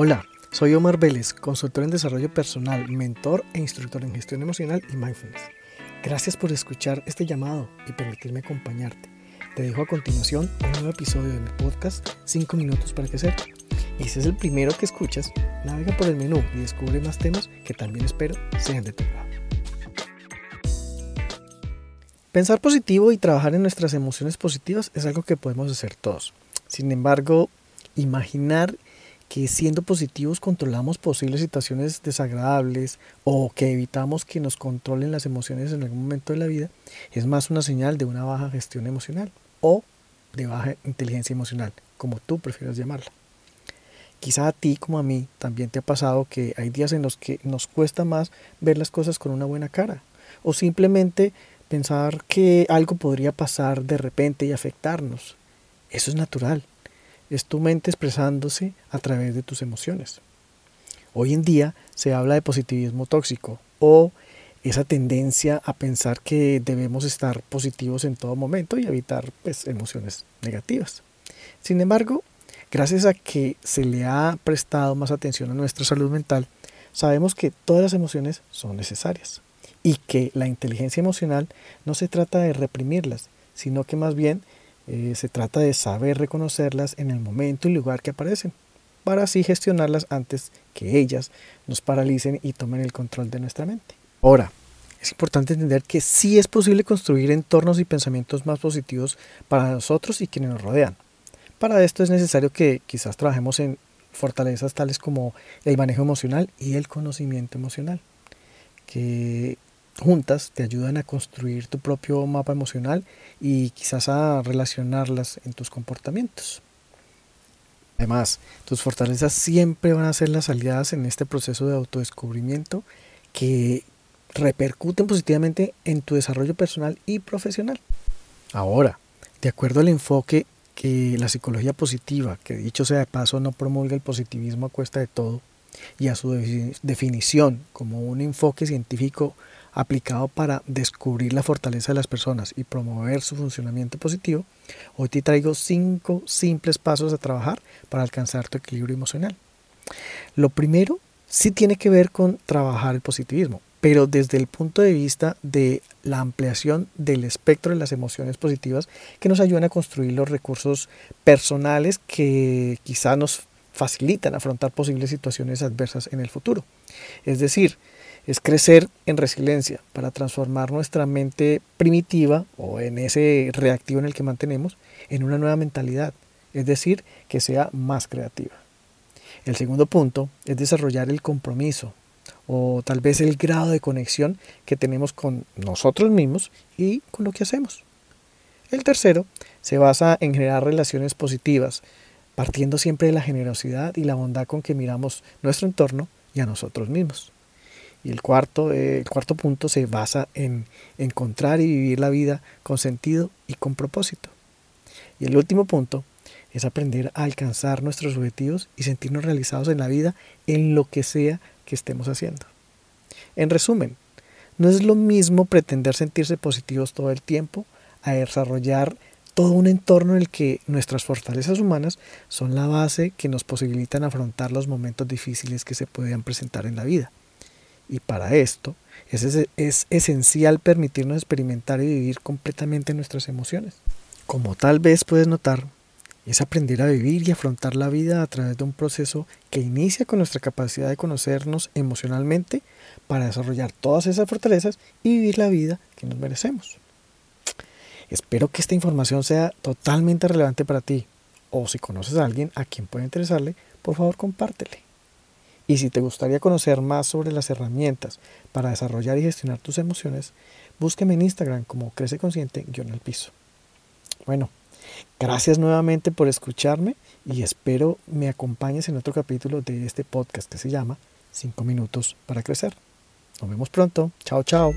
Hola, soy Omar Vélez, consultor en desarrollo personal, mentor e instructor en gestión emocional y mindfulness. Gracias por escuchar este llamado y permitirme acompañarte. Te dejo a continuación un nuevo episodio de mi podcast 5 minutos para crecer. Y si es el primero que escuchas, navega por el menú y descubre más temas que también espero sean de tu agrado. Pensar positivo y trabajar en nuestras emociones positivas es algo que podemos hacer todos. Sin embargo, imaginar que siendo positivos controlamos posibles situaciones desagradables o que evitamos que nos controlen las emociones en algún momento de la vida es más una señal de una baja gestión emocional o de baja inteligencia emocional, como tú prefieras llamarla. Quizá a ti como a mí también te ha pasado que hay días en los que nos cuesta más ver las cosas con una buena cara o simplemente pensar que algo podría pasar de repente y afectarnos. Eso es natural es tu mente expresándose a través de tus emociones. Hoy en día se habla de positivismo tóxico o esa tendencia a pensar que debemos estar positivos en todo momento y evitar pues, emociones negativas. Sin embargo, gracias a que se le ha prestado más atención a nuestra salud mental, sabemos que todas las emociones son necesarias y que la inteligencia emocional no se trata de reprimirlas, sino que más bien eh, se trata de saber reconocerlas en el momento y lugar que aparecen, para así gestionarlas antes que ellas nos paralicen y tomen el control de nuestra mente. Ahora, es importante entender que sí es posible construir entornos y pensamientos más positivos para nosotros y quienes nos rodean. Para esto es necesario que quizás trabajemos en fortalezas tales como el manejo emocional y el conocimiento emocional, que juntas te ayudan a construir tu propio mapa emocional y quizás a relacionarlas en tus comportamientos. Además, tus fortalezas siempre van a ser las aliadas en este proceso de autodescubrimiento que repercuten positivamente en tu desarrollo personal y profesional. Ahora, de acuerdo al enfoque que la psicología positiva, que dicho sea de paso no promulga el positivismo a cuesta de todo, y a su definición como un enfoque científico aplicado para descubrir la fortaleza de las personas y promover su funcionamiento positivo, hoy te traigo cinco simples pasos a trabajar para alcanzar tu equilibrio emocional. Lo primero sí tiene que ver con trabajar el positivismo, pero desde el punto de vista de la ampliación del espectro de las emociones positivas que nos ayudan a construir los recursos personales que quizá nos facilitan afrontar posibles situaciones adversas en el futuro. Es decir, es crecer en resiliencia para transformar nuestra mente primitiva o en ese reactivo en el que mantenemos en una nueva mentalidad, es decir, que sea más creativa. El segundo punto es desarrollar el compromiso o tal vez el grado de conexión que tenemos con nosotros mismos y con lo que hacemos. El tercero se basa en generar relaciones positivas, partiendo siempre de la generosidad y la bondad con que miramos nuestro entorno y a nosotros mismos. Y el cuarto, eh, el cuarto punto se basa en encontrar y vivir la vida con sentido y con propósito. Y el último punto es aprender a alcanzar nuestros objetivos y sentirnos realizados en la vida en lo que sea que estemos haciendo. En resumen, no es lo mismo pretender sentirse positivos todo el tiempo a desarrollar todo un entorno en el que nuestras fortalezas humanas son la base que nos posibilitan afrontar los momentos difíciles que se puedan presentar en la vida. Y para esto es, es, esencial permitirnos experimentar y vivir completamente nuestras emociones. Como tal vez puedes notar, es aprender a vivir y afrontar la vida a través de un proceso que inicia con nuestra capacidad de conocernos emocionalmente para desarrollar todas esas fortalezas y vivir la vida que nos merecemos. Espero que esta información sea totalmente relevante para ti o si conoces a alguien a quien pueda interesarle, por favor compártele. Y si te gustaría conocer más sobre las herramientas para desarrollar y gestionar tus emociones, búsqueme en Instagram como Crece Consciente-al piso. Bueno, gracias nuevamente por escucharme y espero me acompañes en otro capítulo de este podcast que se llama 5 minutos para crecer. Nos vemos pronto. Chao, chao.